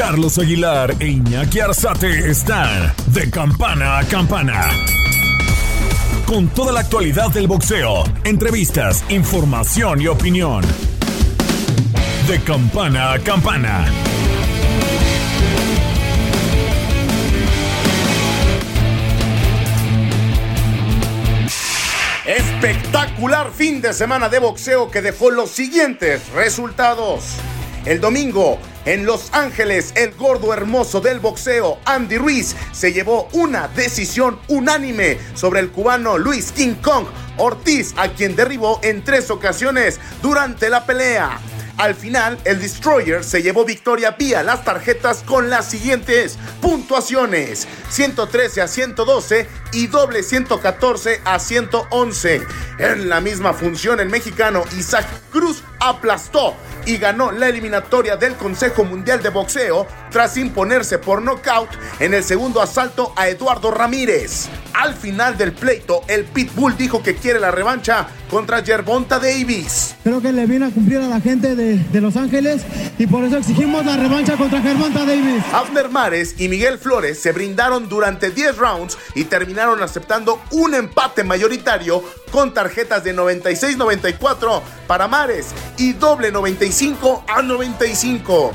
Carlos Aguilar e Iñaki Arzate están de campana a campana. Con toda la actualidad del boxeo, entrevistas, información y opinión. De campana a campana. Espectacular fin de semana de boxeo que dejó los siguientes resultados. El domingo, en Los Ángeles, el gordo hermoso del boxeo, Andy Ruiz, se llevó una decisión unánime sobre el cubano Luis King Kong Ortiz, a quien derribó en tres ocasiones durante la pelea. Al final, el Destroyer se llevó victoria vía las tarjetas con las siguientes puntuaciones: 113 a 112 y doble 114 a 111. En la misma función, el mexicano Isaac Cruz aplastó y ganó la eliminatoria del Consejo Mundial de Boxeo tras imponerse por nocaut en el segundo asalto a Eduardo Ramírez. Al final del pleito, el Pitbull dijo que quiere la revancha contra Gervonta Davis. Creo que le viene a cumplir a la gente de, de Los Ángeles y por eso exigimos la revancha contra Gervonta Davis. Abner Mares y Miguel Flores se brindaron durante 10 rounds y terminaron aceptando un empate mayoritario con tarjetas de 96-94 para Mares y doble 95 a 95.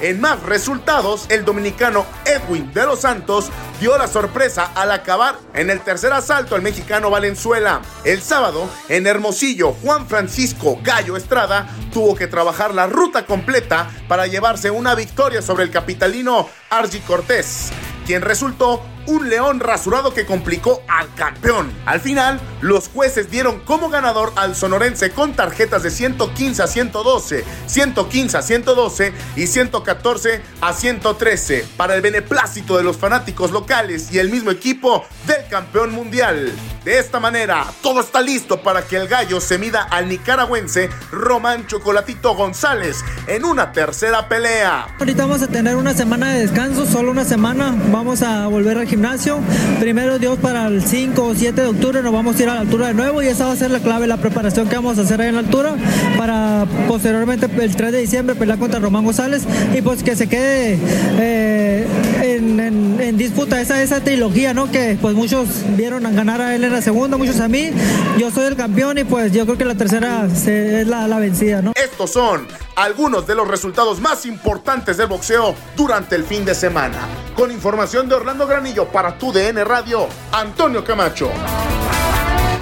En más resultados, el dominicano Edwin de los Santos dio la sorpresa al acabar en el tercer asalto al mexicano Valenzuela. El sábado, en Hermosillo, Juan Francisco Gallo Estrada tuvo que trabajar la ruta completa para llevarse una victoria sobre el capitalino Argy Cortés, quien resultó un león rasurado que complicó al campeón. Al final, los jueces dieron como ganador al sonorense con tarjetas de 115 a 112, 115 a 112 y 114 a 113 para el beneplácito de los fanáticos locales y el mismo equipo del campeón mundial. De esta manera, todo está listo para que el gallo se mida al nicaragüense Román Chocolatito González en una tercera pelea. Ahorita vamos a tener una semana de descanso, solo una semana. Vamos a volver al gimnasio. Primero Dios para el 5 o 7 de octubre nos vamos a ir a la altura de nuevo y esa va a ser la clave, la preparación que vamos a hacer ahí en la altura para posteriormente el 3 de diciembre pelear contra Román González y pues que se quede eh, en, disputa esa, esa trilogía, ¿no? Que pues muchos vieron ganar a él en la segunda, muchos a mí. Yo soy el campeón y pues yo creo que la tercera es la, la vencida, ¿no? Estos son algunos de los resultados más importantes del boxeo durante el fin de semana. Con información de Orlando Granillo para tu DN Radio, Antonio Camacho.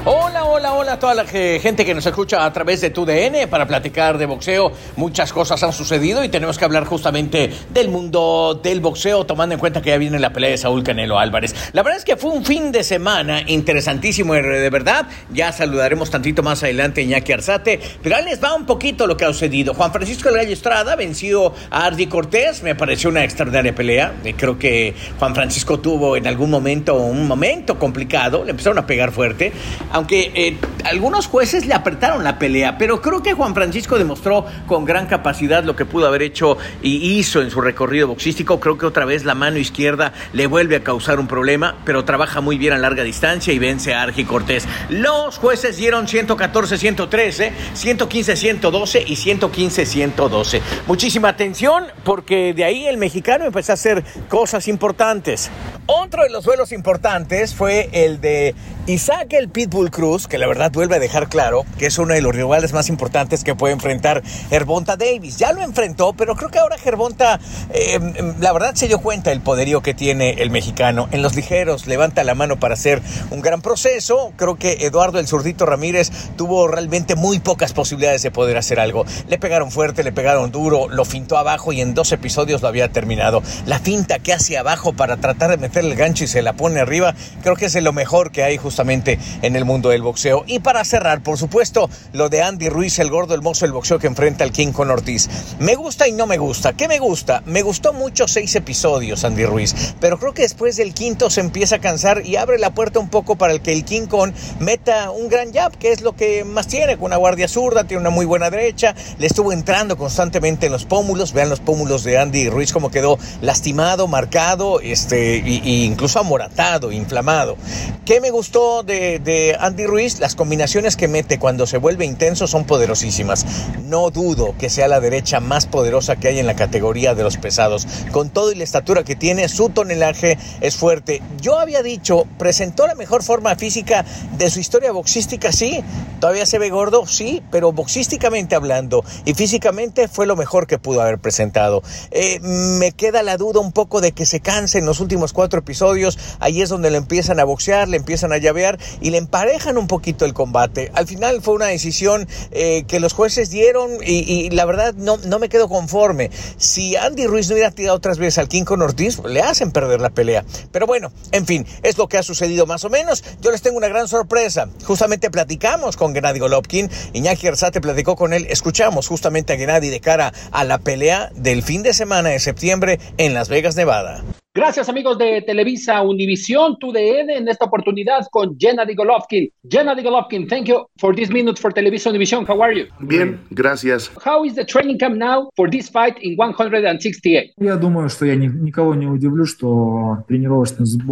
Hola, hola, hola a toda la gente que nos escucha a través de tu DN para platicar de boxeo. Muchas cosas han sucedido y tenemos que hablar justamente del mundo del boxeo, tomando en cuenta que ya viene la pelea de Saúl Canelo Álvarez. La verdad es que fue un fin de semana interesantísimo, eh, de verdad. Ya saludaremos tantito más adelante a Iñaki Arzate, pero ahí les va un poquito lo que ha sucedido. Juan Francisco Gallo Estrada venció a Ardi Cortés, me pareció una extraordinaria pelea. Eh, Creo que Juan Francisco tuvo en algún momento un momento complicado, le empezaron a pegar fuerte, aunque eh, algunos jueces le apretaron la pelea, pero creo que Juan Francisco demostró con gran capacidad lo que pudo haber hecho y hizo en su recorrido boxístico. Creo que otra vez la mano izquierda le vuelve a causar un problema, pero trabaja muy bien a larga distancia y vence a Argi Cortés. Los jueces dieron 114-113, 115-112 y 115-112. Muchísima atención porque de ahí el mexicano empezó a hacer cosas importantes. Otro de los duelos importantes fue el de Isaac el Pitbull Cruz, que la verdad vuelve a dejar claro que es uno de los rivales más importantes que puede enfrentar Gervonta Davis. Ya lo enfrentó, pero creo que ahora Gervonta, eh, la verdad se dio cuenta del poderío que tiene el mexicano. En los ligeros levanta la mano para hacer un gran proceso. Creo que Eduardo el Zurdito Ramírez tuvo realmente muy pocas posibilidades de poder hacer algo. Le pegaron fuerte, le pegaron duro, lo fintó abajo y en dos episodios lo había terminado. La finta que hace abajo para tratar de meter el gancho y se la pone arriba. Creo que es lo mejor que hay justamente en el mundo del boxeo. Y para cerrar, por supuesto, lo de Andy Ruiz, el gordo, el mozo del boxeo que enfrenta al King con Ortiz. Me gusta y no me gusta. ¿Qué me gusta? Me gustó mucho seis episodios, Andy Ruiz, pero creo que después del quinto se empieza a cansar y abre la puerta un poco para el que el King Kong meta un gran jab, que es lo que más tiene, con una guardia zurda, tiene una muy buena derecha, le estuvo entrando constantemente en los pómulos, vean los pómulos de Andy Ruiz como quedó lastimado, marcado, este, y, incluso amoratado, inflamado. ¿Qué me gustó de, Andy Ruiz? Las combinaciones que mete cuando se vuelve intenso son poderosísimas. No dudo que sea la derecha más poderosa que hay en la categoría de los pesados. Con todo y la estatura que tiene, su tonelaje es fuerte. Yo había dicho, presentó la mejor forma física de su historia boxística, sí. Todavía se ve gordo, sí, pero boxísticamente hablando y físicamente fue lo mejor que pudo haber presentado. Eh, me queda la duda un poco de que se canse en los últimos cuatro episodios. Ahí es donde le empiezan a boxear, le empiezan a llavear y le emparejan un poquito el combate. Al final fue una decisión eh, que los jueces dieron y, la verdad no, no me quedo conforme. Si Andy Ruiz no hubiera tirado otras veces al King con Ortiz, le hacen perder la pelea. Pero bueno, en fin, es lo que ha sucedido más o menos. Yo les tengo una gran sorpresa. Justamente platicamos con Gennady Golovkin. Iñaki Arzate platicó con él. Escuchamos justamente a Gennady de cara a la pelea del fin de semana de septiembre en Las Vegas, Nevada. Gracias amigos de Televisa Univisión, TUDN, en esta oportunidad con Gennady Golovkin. Gennady Golovkin, thank you for this minute for Televisa Univisión. How are you? Bien, gracias. How is the training camp now for this fight in 168?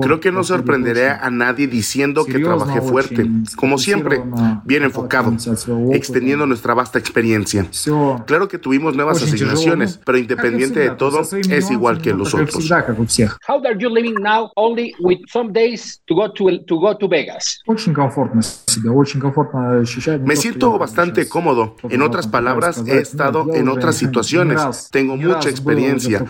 Creo que no sorprenderé a nadie diciendo que trabajé fuerte, como siempre, bien enfocado, extendiendo nuestra vasta experiencia. Claro que tuvimos nuevas asignaciones, pero independiente de todo, es igual que los otros. How are you living now only with some days to go to, to, go to Vegas? Me siento bastante cómodo. En otras palabras, he estado en otras situaciones. Tengo mucha experiencia.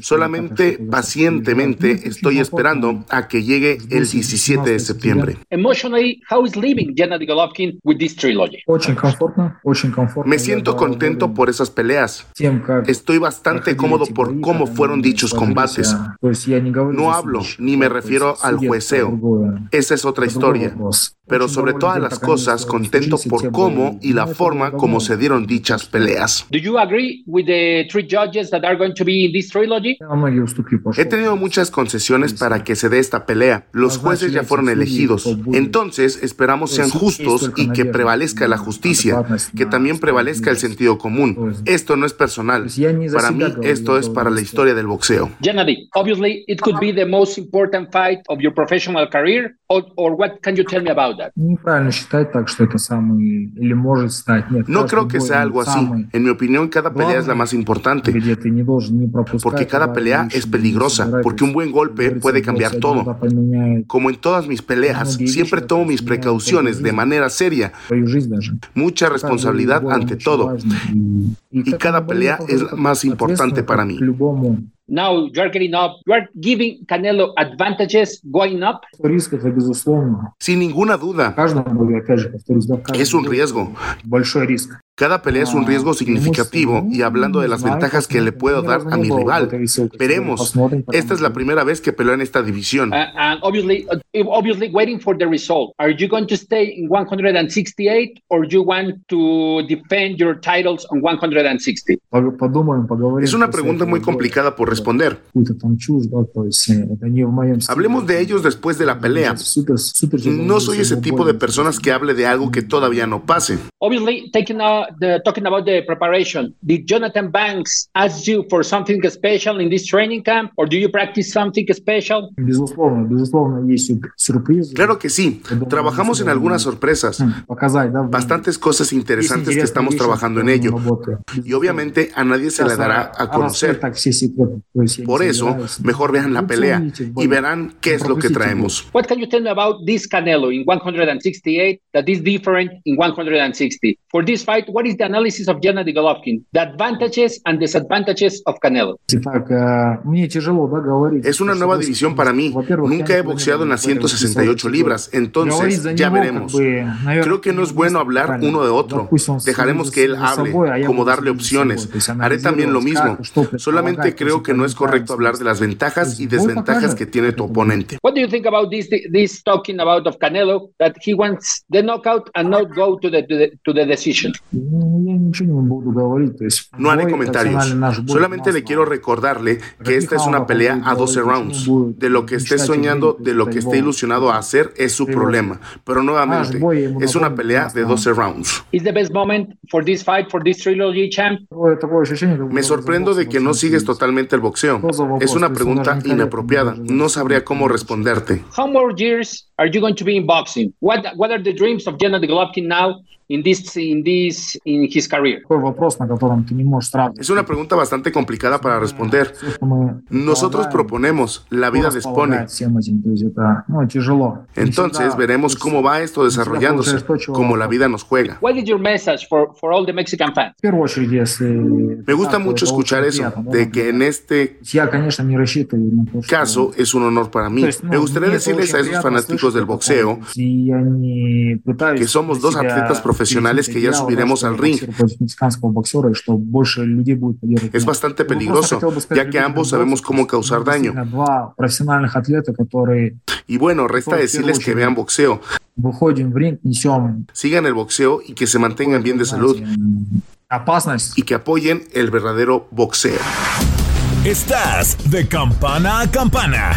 Solamente pacientemente estoy esperando a que llegue el 17 de septiembre. Emotionally, how is living Gennady Golovkin with this trilogy? Me siento contento por esas peleas. Estoy bastante cómodo por cómo fueron dichos combates. No hablo ni me refiero al jueceo. Esa es otra historia. Pero sobre todas las cosas, contento por cómo y la forma como se dieron dichas peleas. He tenido muchas concesiones para que se dé esta pelea. Los jueces ya fueron elegidos. Entonces, esperamos sean justos y que prevalezca la justicia, que también prevalezca el sentido común. Esto no es personal. Para mí, esto es para la historia del boxeo. Gennady, obviously it could be the most important fight of your professional career, or, or what can you tell me about that? No creo que sea algo así. En mi opinión, cada pelea es la más importante. Porque cada pelea es peligrosa, porque un buen golpe puede cambiar todo. Como en todas mis peleas, siempre tomo mis precauciones de manera seria. Mucha responsabilidad ante todo. Y cada pelea es la más importante para mí. Now you are getting up. You are giving Canelo advantages going up. Sin ninguna duda. Es un riesgo. Cada pelea es un riesgo significativo y hablando de las ventajas que le puedo dar a mi rival, veremos. Esta es la primera vez que peleo en esta división. Uh, obviously, uh, obviously waiting for the result. Are you going to stay in 168 or you want to defend your titles on 160? Es una pregunta muy complicada por responder. Hablemos de ellos después de la pelea. No soy ese tipo de personas que hable de algo que todavía no pase. Obviously, taking the, talking about the preparation, did Jonathan Banks ask you for something special in this training camp, or do you practice something special? Claro que sí. Trabajamos en algunas sorpresas, bastantes cosas interesantes que estamos trabajando en ello. Y obviamente a nadie se le dará a conocer. Por eso, mejor vean la pelea y verán qué es lo que traemos. What can you tell me about this Canelo in 168 that is different in 160? For this fight, what is the analysis of Gennady Golovkin? The advantages and disadvantages of Canelo. Es una nueva división para mí. Nunca he boxeado en las 168 libras, entonces ya veremos. Creo que no es bueno hablar uno de otro. Dejaremos que él hable, como darle opciones. Haré también lo mismo. Solamente creo que no es correcto hablar de las ventajas y desventajas que tiene tu oponente. What do you think about this this talking about of Canelo that he wants the knockout and not go to the to the, to the decision? No haré comentarios. Solamente le quiero recordarle que esta es una pelea a 12 rounds. De lo que esté soñando, de lo que esté ilusionado a hacer, es su problema. Pero nuevamente, es una pelea de 12 rounds. Me sorprendo de que no sigues totalmente el boxeo. Es una pregunta inapropiada. No sabría cómo responderte. How more years are you going to be in boxing? What what are the dreams of Gennady Golovkin now in this in this in his career? Es una pregunta bastante complicada para responder. Nosotros proponemos, la vida dispone. Entonces veremos cómo va esto desarrollándose, como la vida nos juega. What is your message for, for all the Mexican fans? Me gusta mucho escuchar eso, de que en este caso es un honor para mí. Me gustaría decirles a esos fanáticos del boxeo que somos dos atletas profesionales que ya subiremos al ring. Es bastante peligroso, ya que ambos sabemos cómo causar daño. Y bueno, resta decirles que vean boxeo. Sigan el boxeo y que se mantengan bien de salud. Y que apoyen el verdadero boxeo. Estás de campana a campana.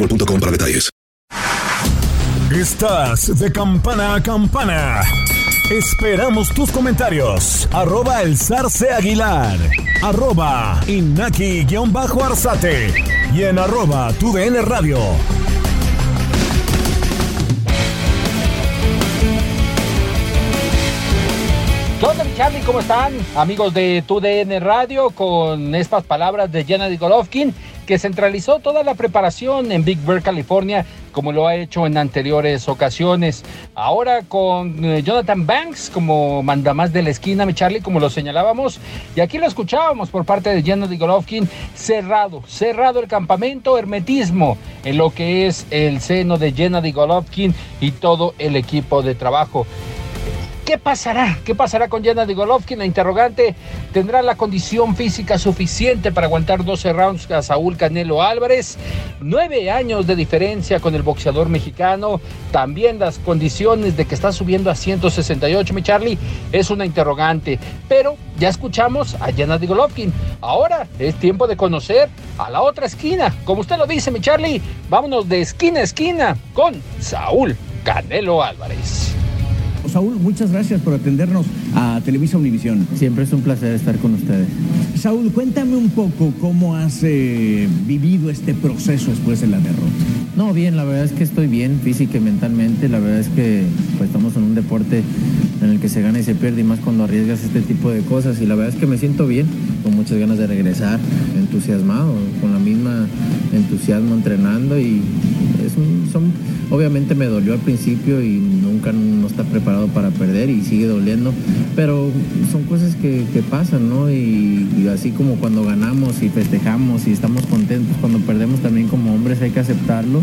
boostmobile.com para detalles. Estás de campana a campana. Esperamos tus comentarios. Arroba el zarce aguilar. Arroba inaki-arzate. Y en arroba tu DN radio. ¿Qué onda, Charlie? ¿Cómo están? Amigos de TUDN Radio, con estas palabras de Gennady Golovkin, que centralizó toda la preparación en Big Bear, California, como lo ha hecho en anteriores ocasiones. Ahora con eh, Jonathan Banks como mandamás de la esquina, mi Charlie, como lo señalábamos. Y aquí lo escuchábamos por parte de Gennady Golovkin, cerrado, cerrado el campamento, hermetismo en lo que es el seno de Gennady Golovkin y todo el equipo de trabajo. ¿Qué pasará? ¿Qué pasará con Gennady Golovkin? La interrogante, ¿tendrá la condición física suficiente para aguantar 12 rounds a Saúl Canelo Álvarez? Nueve años de diferencia con el boxeador mexicano. También las condiciones de que está subiendo a 168, mi Charlie, es una interrogante. Pero ya escuchamos a Gennady Golovkin. Ahora es tiempo de conocer a la otra esquina. Como usted lo dice, mi Charlie, vámonos de esquina a esquina con Saúl Canelo Álvarez. Saúl, muchas gracias por atendernos a Televisa Univisión. Siempre es un placer estar con ustedes. Saúl, cuéntame un poco cómo has eh, vivido este proceso después de la derrota. No, bien, la verdad es que estoy bien física y mentalmente. La verdad es que pues, estamos en un deporte en el que se gana y se pierde y más cuando arriesgas este tipo de cosas. Y la verdad es que me siento bien, con muchas ganas de regresar, entusiasmado, con la misma entusiasmo entrenando y son, obviamente me dolió al principio y nunca no está preparado para perder y sigue doliendo, pero son cosas que, pasan, ¿no? Y, y, así como cuando ganamos y festejamos y estamos contentos, cuando perdemos también como hombres hay que aceptarlo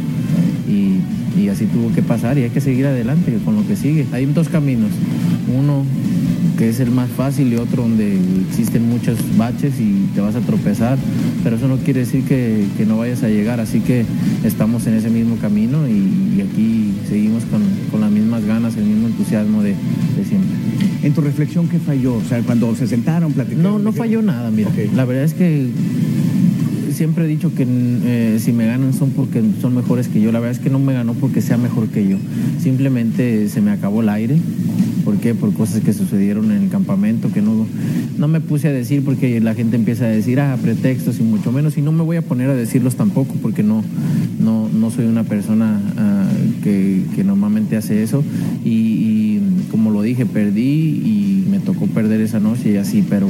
y, y así tuvo que pasar y hay que seguir adelante con lo que sigue. Hay dos caminos, uno que es el más fácil y otro donde existen muchos baches y te vas a tropezar, pero eso no quiere decir que, que no vayas a llegar, así que estamos en ese mismo camino y, y aquí seguimos con, con, las mismas ganas, el mismo entusiasmo de, de, siempre. En tu reflexión, ¿qué falló? O sea, cuando se sentaron, platicaron. No, no falló nada, mira. Okay. La verdad es que siempre he dicho que eh, si me ganan son porque son mejores que yo. La verdad es que no me ganó porque sea mejor que yo. Simplemente se me acabó el aire. ¿Por qué? Por cosas que sucedieron en el campamento que no, no me puse a decir porque la gente empieza a decir, ah, pretextos y mucho menos. Y no me voy a poner a decirlos tampoco porque no, no, no soy una persona uh, que, que, normalmente hace eso. Y, y como lo dije, perdí y me tocó perder esa noche y así, pero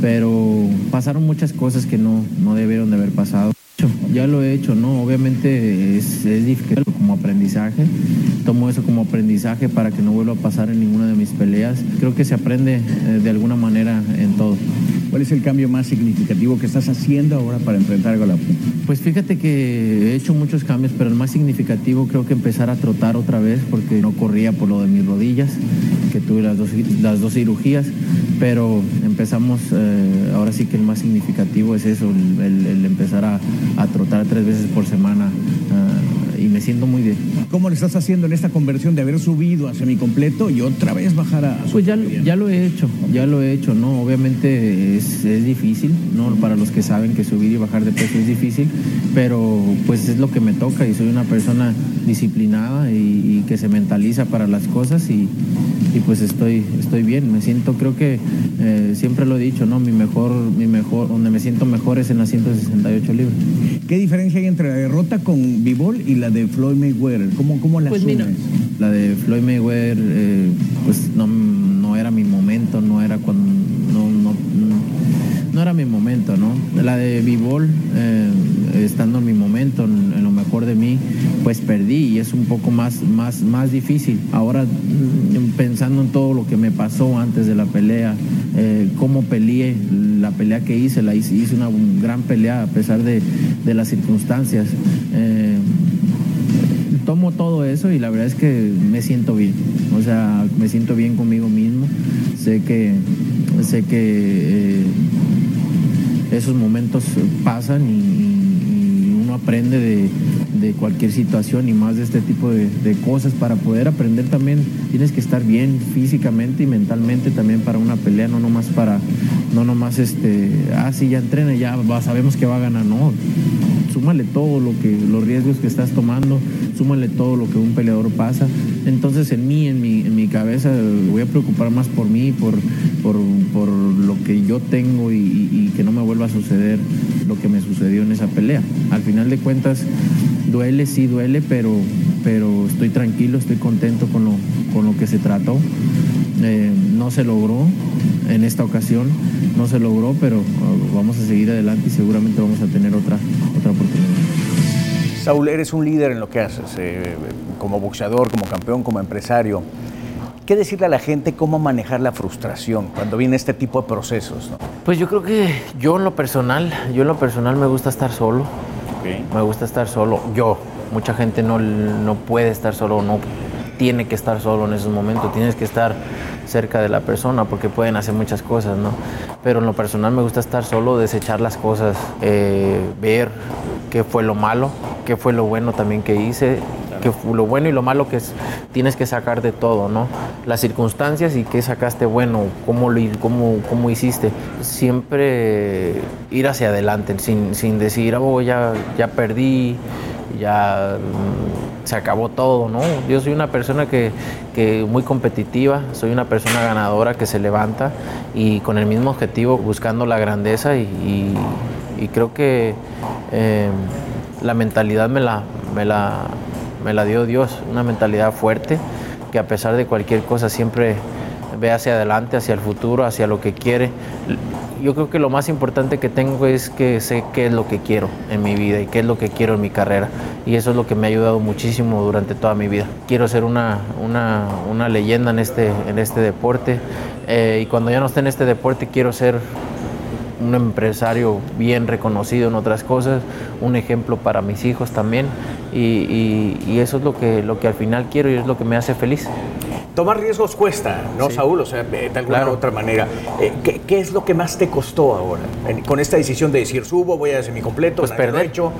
pero pasaron muchas cosas que no, no debieron de haber pasado. Ya lo he hecho, ¿no? Obviamente es, es difícil como aprendizaje. Tomo eso como aprendizaje para que no vuelva a pasar en ninguna de mis peleas. Creo que se aprende eh, de alguna manera en todo. ¿Cuál es el cambio más significativo que estás haciendo ahora para enfrentar a Golovkin? Pues fíjate que he hecho muchos cambios, pero el más significativo creo que empezar a trotar otra vez porque no corría por lo de mis rodillas, que tuve las dos, las dos cirugías, pero empezamos, eh, ahora sí que el más significativo es eso, el, el, el empezar a, a, trotar tres veces por semana. Uh, y me siento muy bien. ¿Cómo le estás haciendo en esta conversión de haber subido a semicompleto y otra vez bajar a... Pues ya, ya lo he hecho, ya lo he hecho, ¿no? Obviamente es, es, difícil, ¿no? Para los que saben que subir y bajar de peso es difícil, pero pues es lo que me toca y soy una persona disciplinada y, y que se mentaliza para las cosas y, y, pues estoy, estoy bien, me siento, creo que eh, siempre lo he dicho, ¿no? Mi mejor, mi mejor, donde me siento mejor es en las 168 libras. ¿Qué diferencia hay entre la derrota con Bivol y la de Floyd Mayweather? ¿Cómo, cómo la pues asumes? Mira, la de Floyd Mayweather, eh, pues no, no, era mi momento, no era cuando. No, era mi momento, ¿no? La de Bivol, eh, estando en mi momento, en, lo mejor de mí, pues perdí y es un poco más, más, más difícil. Ahora, pensando en todo lo que me pasó antes de la pelea, eh, cómo peleé, la pelea que hice, la hice, hice una gran pelea a pesar de, de las circunstancias. Eh, tomo todo eso y la verdad es que me siento bien. O sea, me siento bien conmigo mismo. Sé que, sé que esos momentos pasan y, uno aprende de, de, cualquier situación y más de este tipo de, cosas. Para poder aprender también tienes que estar bien físicamente y mentalmente también para una pelea, no nomás para, no nomás este, ah, sí, ya entrena, ya sabemos que va a ganar, no. Súmale todo lo que, los riesgos que estás tomando, súmale todo lo que un peleador pasa. Entonces en mí, en mi, en mi cabeza, voy a preocupar más por mí, por, por, por lo que yo tengo y, que no me vuelva a suceder lo que me sucedió en esa pelea. Al final de cuentas, duele, sí duele, pero, pero estoy tranquilo, estoy contento con lo, con lo que se trató. Eh, no se logró en esta ocasión, no se logró, pero uh, vamos a seguir adelante y seguramente vamos a tener otra, otra oportunidad. Saúl, eres un líder en lo que haces, eh, como boxeador, como campeón, como empresario. ¿Qué decirle a la gente cómo manejar la frustración cuando viene este tipo de procesos? ¿no? Pues yo creo que yo en lo personal, yo en lo personal me gusta estar solo. Me gusta estar solo. Yo, mucha gente no, no puede estar solo, no tiene que estar solo en esos momentos, tienes que estar cerca de la persona porque pueden hacer muchas cosas, ¿no? Pero en lo personal me gusta estar solo, desechar las cosas, eh, ver qué fue lo malo, qué fue lo bueno también que hice, lo bueno y lo malo que es, tienes que sacar de todo, ¿no? Las circunstancias y qué sacaste bueno, cómo, lo, cómo, cómo hiciste. Siempre ir hacia adelante, sin, sin decir, oh, ya, ya perdí, ya mm, se acabó todo, ¿no? Yo soy una persona que, que muy competitiva, soy una persona ganadora que se levanta y con el mismo objetivo, buscando la grandeza y creo que eh, la mentalidad me la, me, la, me la dio Dios, una mentalidad fuerte que a pesar de cualquier cosa siempre ve hacia adelante, hacia el futuro, hacia lo que quiere. Yo creo que lo más importante que tengo es que sé qué es lo que quiero en mi vida y qué es lo que quiero en mi carrera. Y eso es lo que me ha ayudado muchísimo durante toda mi vida. Quiero ser una, una, una leyenda en este, en este deporte eh, y cuando ya no esté en este deporte quiero ser un empresario bien reconocido en otras cosas, un ejemplo para mis hijos también y, y- y eso es lo que, lo que al final quiero y es lo que me hace feliz. Tomar riesgos cuesta, ¿no, Sí. Saúl? O sea, de alguna Claro. u otra manera. Eh, ¿qué, qué es lo que más te costó ahora? Con esta decisión de decir, subo, voy a semicompleto, Pues nadie lo ha perder. hecho.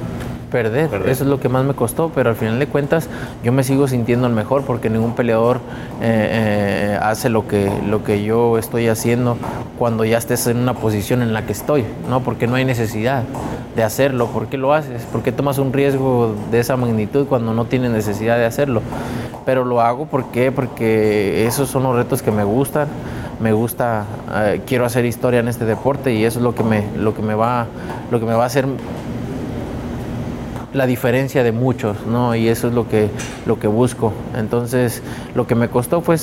Perder. eso es lo que más me costó, pero al final de cuentas yo me sigo sintiendo el mejor porque ningún peleador eh, eh, hace lo que, lo que yo estoy haciendo cuando ya estés en una posición en la que estoy, ¿no? Porque no hay necesidad de hacerlo. ¿Por qué lo haces? ¿Por qué tomas un riesgo de esa magnitud cuando no tienes necesidad de hacerlo? Pero lo hago ¿por qué? porque esos son los retos que me gustan. Me gusta, eh, quiero hacer historia en este deporte y eso es lo que me, lo que me va, lo que me va a hacer la diferencia de muchos, ¿no? Y eso es lo que, lo que busco. Entonces, lo que me costó fue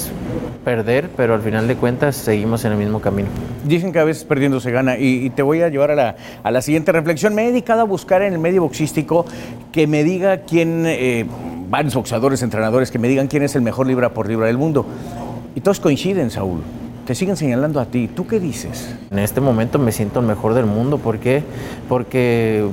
perder, pero al final de cuentas seguimos en el mismo camino. Dicen que a veces perdiendo se gana y, te voy a llevar a la, a la siguiente reflexión. Me he dedicado a buscar en el medio boxístico que me diga quién, eh, varios boxeadores, entrenadores, que me digan quién es el mejor libra por libra del mundo. Y todos coinciden, Saúl. Te siguen señalando a ti. ¿Tú qué dices? En este momento me siento el mejor del mundo. ¿Por qué? Porque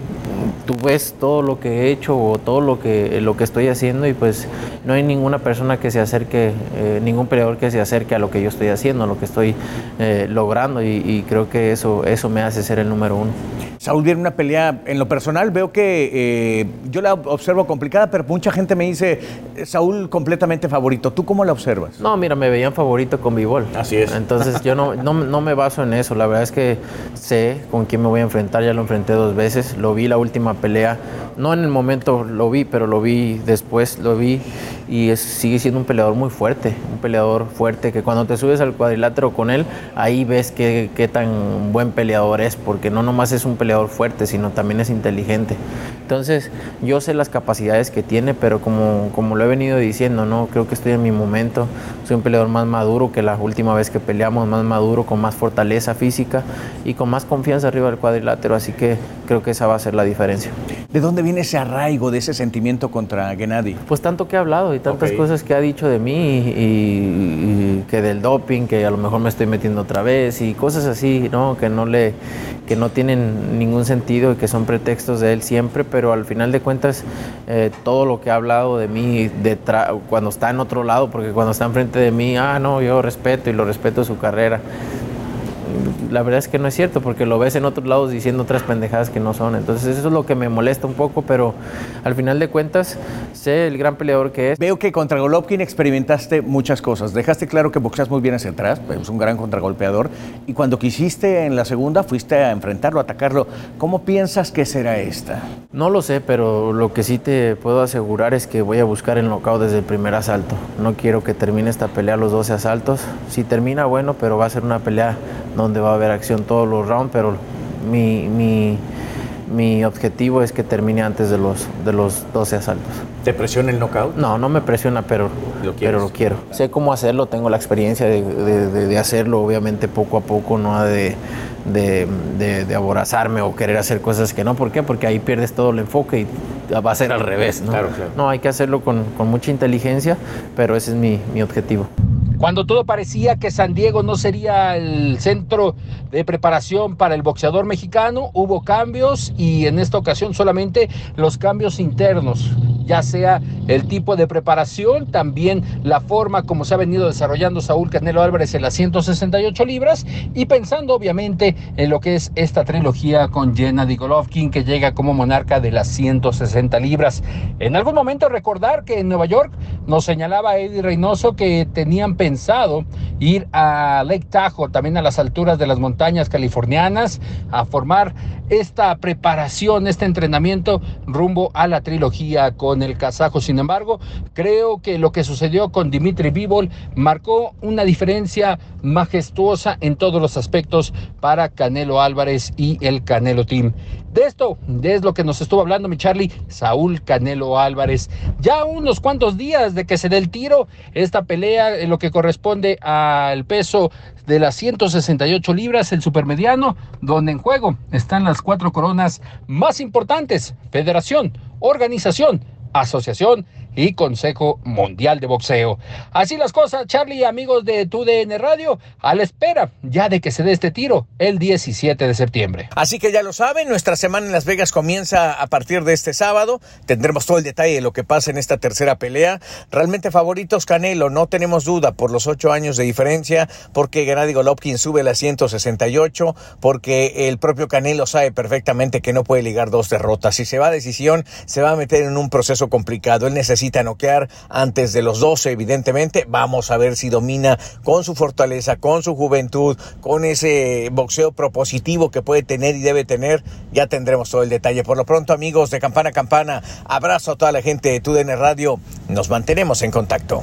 tú ves todo lo que he hecho o todo lo que, lo que estoy haciendo y pues no hay ninguna persona que se acerque, eh, ningún peleador que se acerque a lo que yo estoy haciendo, a lo que estoy eh, logrando y, y creo que eso, eso me hace ser el número uno. Saúl viene una pelea, en lo personal veo que eh, yo la observo complicada, pero mucha gente me dice, Saúl completamente favorito. ¿Tú cómo la observas? No, mira, me veían favorito con Bivol. Así es. Entonces yo no, no, no me baso en eso. La verdad es que sé con quién me voy a enfrentar. Ya lo enfrenté dos veces. Lo vi la última pelea. No en el momento lo vi, pero lo vi después, lo vi. Y sigue siendo un peleador muy fuerte. Un peleador fuerte que cuando te subes al cuadrilátero con él, ahí ves qué, qué tan buen peleador es. Porque no nomás es un peleador fuerte, sino también es inteligente. Entonces yo sé las capacidades que tiene, pero como, como lo he venido diciendo, no creo que estoy en mi momento. Soy un peleador más maduro que la última vez que peleamos, más maduro, con más fortaleza física y con más confianza arriba del cuadrilátero. Así que creo que esa va a ser la diferencia. ¿De dónde viene ese arraigo, de ese sentimiento contra Gennady? Pues tanto que ha hablado y tantas cosas que ha dicho de mí y, y- y que del doping, que a lo mejor me estoy metiendo otra vez y cosas así, ¿no? Que no le que no tienen ningún sentido y que son pretextos de él siempre, pero al final de cuentas eh, todo lo que ha hablado de mí detrás, cuando está en otro lado, porque cuando está enfrente de mí, ah, no, yo respeto y lo respeto su carrera. La verdad es que no es cierto, porque lo ves en otros lados diciendo otras pendejadas que no son. Entonces eso es lo que me molesta un poco, pero al final de cuentas sé el gran peleador que es. Veo que contra Golovkin experimentaste muchas cosas. Dejaste claro que boxeas muy bien hacia atrás, es un gran contragolpeador. Y cuando quisiste en la segunda, fuiste a enfrentarlo, a atacarlo. ¿Cómo piensas que será esta? No lo sé, pero lo que sí te puedo asegurar es que voy a buscar el knockout desde el primer asalto. No quiero que termine esta pelea los 12 asaltos. Si termina, bueno, pero va a ser una pelea donde va a haber acción todos los rounds, pero mi, mi, mi objetivo es que termine antes de los, de los 12 asaltos. ¿Te presiona el knockout? No, no me presiona, pero ¿Lo pero lo quiero. Sé cómo hacerlo, tengo la experiencia de, de- de- hacerlo, obviamente poco a poco, no de, de, de- de aborazarme o querer hacer cosas que no. ¿Por qué? Porque ahí pierdes todo el enfoque y va a ser al revés. ¿no? Claro, claro. No, hay que hacerlo con, con mucha inteligencia, pero ese es mi, mi objetivo. Cuando todo parecía que San Diego no sería el centro de preparación para el boxeador mexicano, hubo cambios y en esta ocasión solamente los cambios internos, ya sea el tipo de preparación, también la forma como se ha venido desarrollando Saúl Canelo Álvarez en las 168 libras y pensando obviamente en lo que es esta trilogía con Gennady Golovkin que llega como monarca de las 160 libras. En algún momento recordar que en Nueva York nos señalaba Eddie Reynoso que tenían pensado ir a Lake Tahoe, también a las alturas de las montañas californianas, a formar esta preparación, este entrenamiento rumbo a la trilogía con el kazajo. Sin embargo, creo que lo que sucedió con Dimitri Bivol marcó una diferencia majestuosa en todos los aspectos para Canelo Álvarez y el Canelo Team. De esto es lo que nos estuvo hablando mi Charlie Saúl Canelo Álvarez. Ya unos cuantos días de que se dé el tiro, esta pelea en lo que corresponde al peso de las 168 libras, el supermediano, donde en juego están las cuatro coronas más importantes, federación, organización, asociación y Consejo Mundial de Boxeo. Así las cosas, Charlie, amigos de TUDN Radio, a la espera ya de que se dé este tiro el 17 de septiembre. Así que ya lo saben, nuestra semana en Las Vegas comienza a partir de este sábado. Tendremos todo el detalle de lo que pasa en esta tercera pelea. Realmente favoritos Canelo, no tenemos duda por los ocho años de diferencia, porque Gennady Golovkin sube a las 168, porque el propio Canelo sabe perfectamente que no puede ligar dos derrotas. Si se va a decisión, se va a meter en un proceso complicado. Él necesita noquear antes de los 12, evidentemente. Vamos a ver si domina con su fortaleza, con su juventud, con ese boxeo propositivo que puede tener y debe tener. Ya tendremos todo el detalle. Por lo pronto, amigos de Campana a Campana, abrazo a toda la gente de TUDN Radio. Nos mantenemos en contacto.